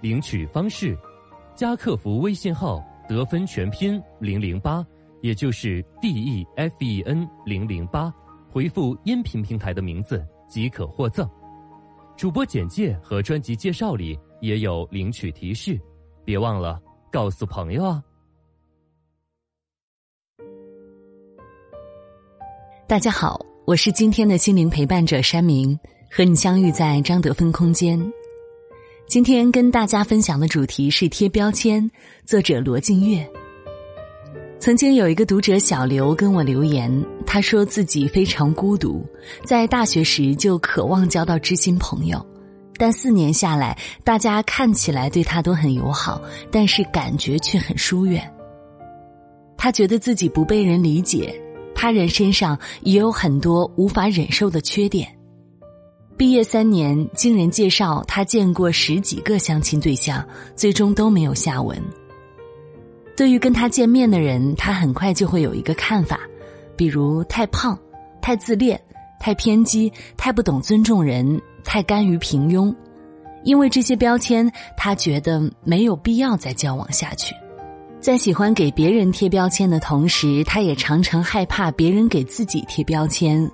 领取方式：加客服微信号“得分全拼零零八”，也就是 D E F E N 零零八，回复音频平台的名字即可获赠。主播简介和专辑介绍里也有领取提示，别忘了。告诉朋友啊！大家好，我是今天的心灵陪伴者山明，和你相遇在张德芬空间。今天跟大家分享的主题是贴标签，作者罗静月。曾经有一个读者小刘跟我留言，他说自己非常孤独，在大学时就渴望交到知心朋友。但四年下来，大家看起来对他都很友好，但是感觉却很疏远。他觉得自己不被人理解，他人身上也有很多无法忍受的缺点。毕业三年，经人介绍，他见过十几个相亲对象，最终都没有下文。对于跟他见面的人，他很快就会有一个看法，比如太胖、太自恋、太偏激、太不懂尊重人。太甘于平庸，因为这些标签，他觉得没有必要再交往下去。在喜欢给别人贴标签的同时，他也常常害怕别人给自己贴标签。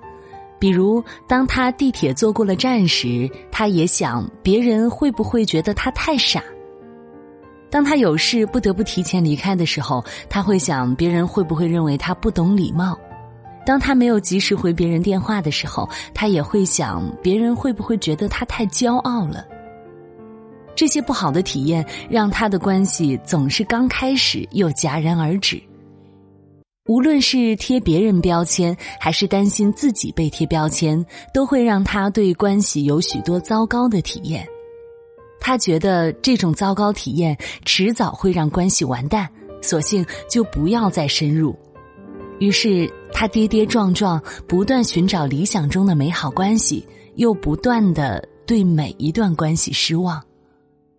比如，当他地铁坐过了站时，他也想别人会不会觉得他太傻；当他有事不得不提前离开的时候，他会想别人会不会认为他不懂礼貌。当他没有及时回别人电话的时候，他也会想别人会不会觉得他太骄傲了。这些不好的体验让他的关系总是刚开始又戛然而止。无论是贴别人标签，还是担心自己被贴标签，都会让他对关系有许多糟糕的体验。他觉得这种糟糕体验迟早会让关系完蛋，索性就不要再深入。于是他跌跌撞撞，不断寻找理想中的美好关系，又不断的对每一段关系失望。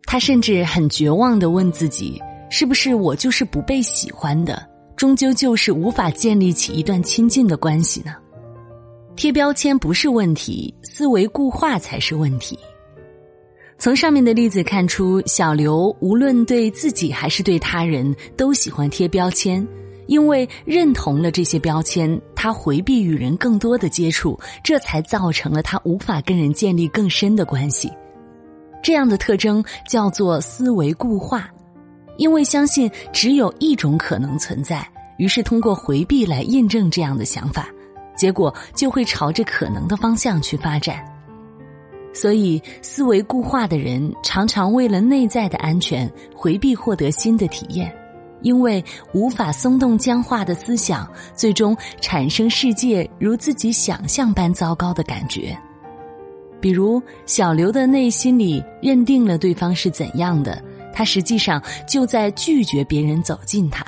他甚至很绝望的问自己：是不是我就是不被喜欢的？终究就是无法建立起一段亲近的关系呢？贴标签不是问题，思维固化才是问题。从上面的例子看出，小刘无论对自己还是对他人都喜欢贴标签。因为认同了这些标签，他回避与人更多的接触，这才造成了他无法跟人建立更深的关系。这样的特征叫做思维固化，因为相信只有一种可能存在，于是通过回避来印证这样的想法，结果就会朝着可能的方向去发展。所以，思维固化的人常常为了内在的安全，回避获得新的体验。因为无法松动僵化的思想，最终产生世界如自己想象般糟糕的感觉。比如小刘的内心里认定了对方是怎样的，他实际上就在拒绝别人走近他。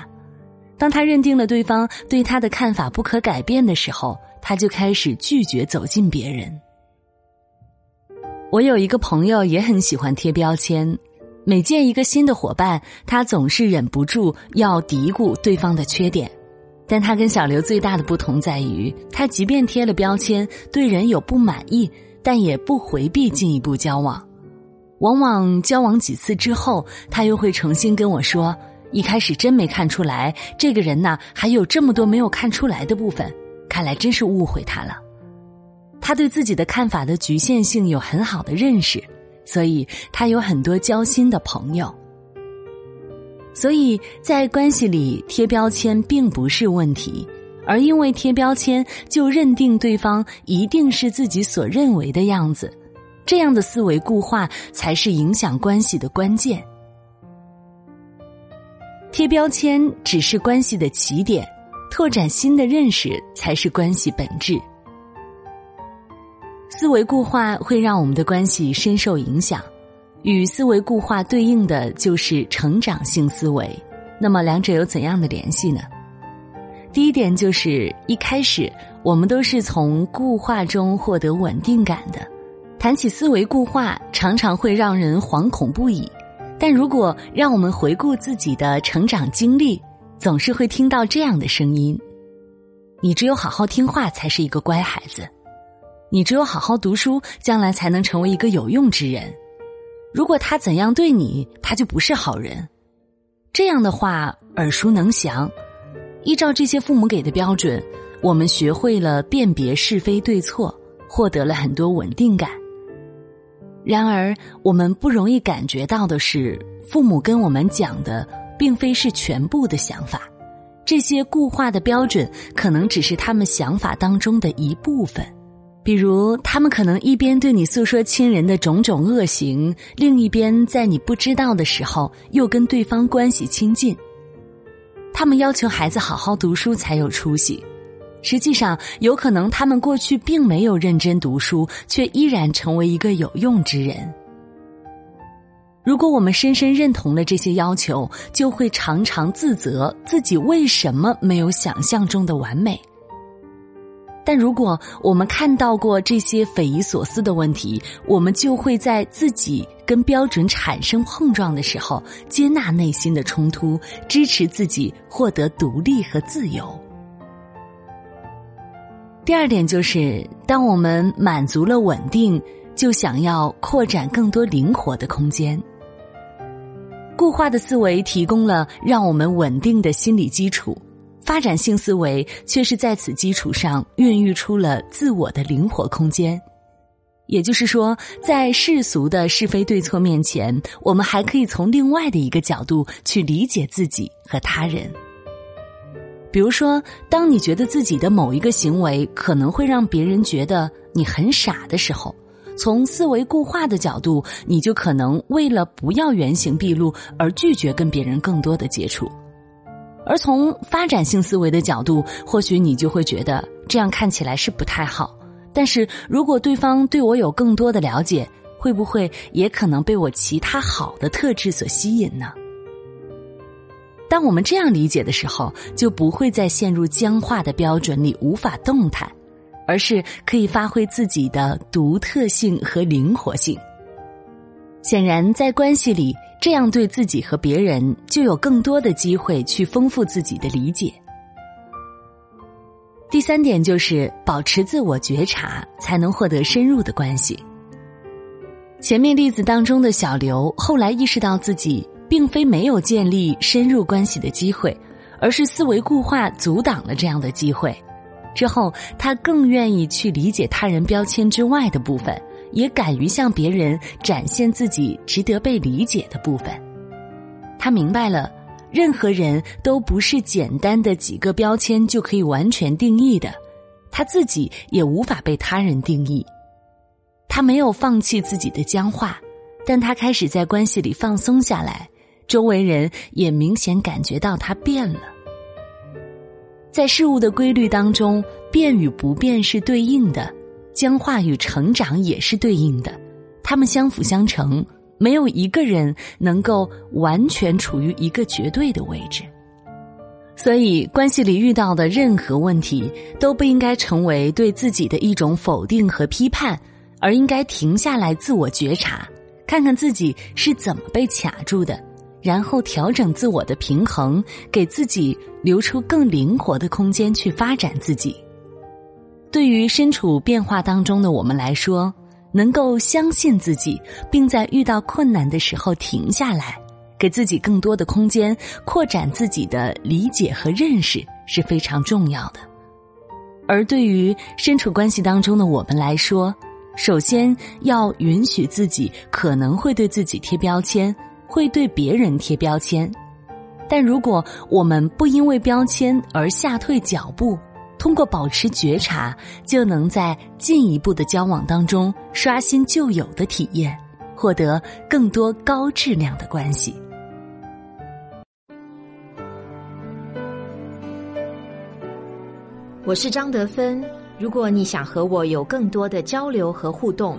当他认定了对方对他的看法不可改变的时候，他就开始拒绝走近别人。我有一个朋友也很喜欢贴标签。每见一个新的伙伴，他总是忍不住要嘀咕对方的缺点。但他跟小刘最大的不同在于，他即便贴了标签，对人有不满意，但也不回避进一步交往。往往交往几次之后，他又会重新跟我说：“一开始真没看出来，这个人呐，还有这么多没有看出来的部分，看来真是误会他了。”他对自己的看法的局限性有很好的认识。所以他有很多交心的朋友，所以在关系里贴标签并不是问题，而因为贴标签就认定对方一定是自己所认为的样子，这样的思维固化才是影响关系的关键。贴标签只是关系的起点，拓展新的认识才是关系本质。思维固化会让我们的关系深受影响，与思维固化对应的就是成长性思维。那么两者有怎样的联系呢？第一点就是一开始我们都是从固化中获得稳定感的。谈起思维固化，常常会让人惶恐不已。但如果让我们回顾自己的成长经历，总是会听到这样的声音：你只有好好听话，才是一个乖孩子；你只有好好读书，将来才能成为一个有用之人。如果他怎样对你，他就不是好人。这样的话耳熟能详。依照这些父母给的标准，我们学会了辨别是非对错，获得了很多稳定感。然而，我们不容易感觉到的是，父母跟我们讲的并非是全部的想法，这些固化的标准可能只是他们想法当中的一部分。比如，他们可能一边对你诉说亲人的种种恶行，另一边在你不知道的时候又跟对方关系亲近。他们要求孩子好好读书才有出息。实际上，有可能他们过去并没有认真读书，却依然成为一个有用之人。如果我们深深认同了这些要求，就会常常自责自己为什么没有想象中的完美。但如果我们看到过这些匪夷所思的问题，我们就会在自己跟标准产生碰撞的时候，接纳内心的冲突，支持自己获得独立和自由。第二点就是，当我们满足了稳定，就想要扩展更多灵活的空间。固化的思维提供了让我们稳定的心理基础，发展性思维却是在此基础上孕育出了自我的灵活空间。也就是说，在世俗的是非对错面前，我们还可以从另外的一个角度去理解自己和他人。比如说，当你觉得自己的某一个行为可能会让别人觉得你很傻的时候，从思维固化的角度，你就可能为了不要原形毕露而拒绝跟别人更多的接触；而从发展性思维的角度，或许你就会觉得这样看起来是不太好。但是如果对方对我有更多的了解，会不会也可能被我其他好的特质所吸引呢？当我们这样理解的时候，就不会再陷入僵化的标准里无法动弹，而是可以发挥自己的独特性和灵活性。显然，在关系里，这样对自己和别人就有更多的机会去丰富自己的理解。第三点就是保持自我觉察，才能获得深入的关系。前面例子当中的小刘，后来意识到自己。并非没有建立深入关系的机会，而是思维固化阻挡了这样的机会。之后，他更愿意去理解他人标签之外的部分，也敢于向别人展现自己值得被理解的部分。他明白了，任何人都不是简单的几个标签就可以完全定义的，他自己也无法被他人定义。他没有放弃自己的僵化，但他开始在关系里放松下来。周围人也明显感觉到他变了，在事物的规律当中，变与不变是对应的，僵化与成长也是对应的，他们相辅相成，没有一个人能够完全处于一个绝对的位置。所以，关系里遇到的任何问题，都不应该成为对自己的一种否定和批判，而应该停下来自我觉察，看看自己是怎么被卡住的。然后调整自我的平衡，给自己留出更灵活的空间去发展自己。对于身处变化当中的我们来说，能够相信自己，并在遇到困难的时候停下来，给自己更多的空间，扩展自己的理解和认识是非常重要的。而对于身处关系当中的我们来说，首先要允许自己可能会对自己贴标签。会对别人贴标签，但如果我们不因为标签而下退脚步，通过保持觉察，就能在进一步的交往当中刷新旧有的体验，获得更多高质量的关系。我是张德芬，如果你想和我有更多的交流和互动。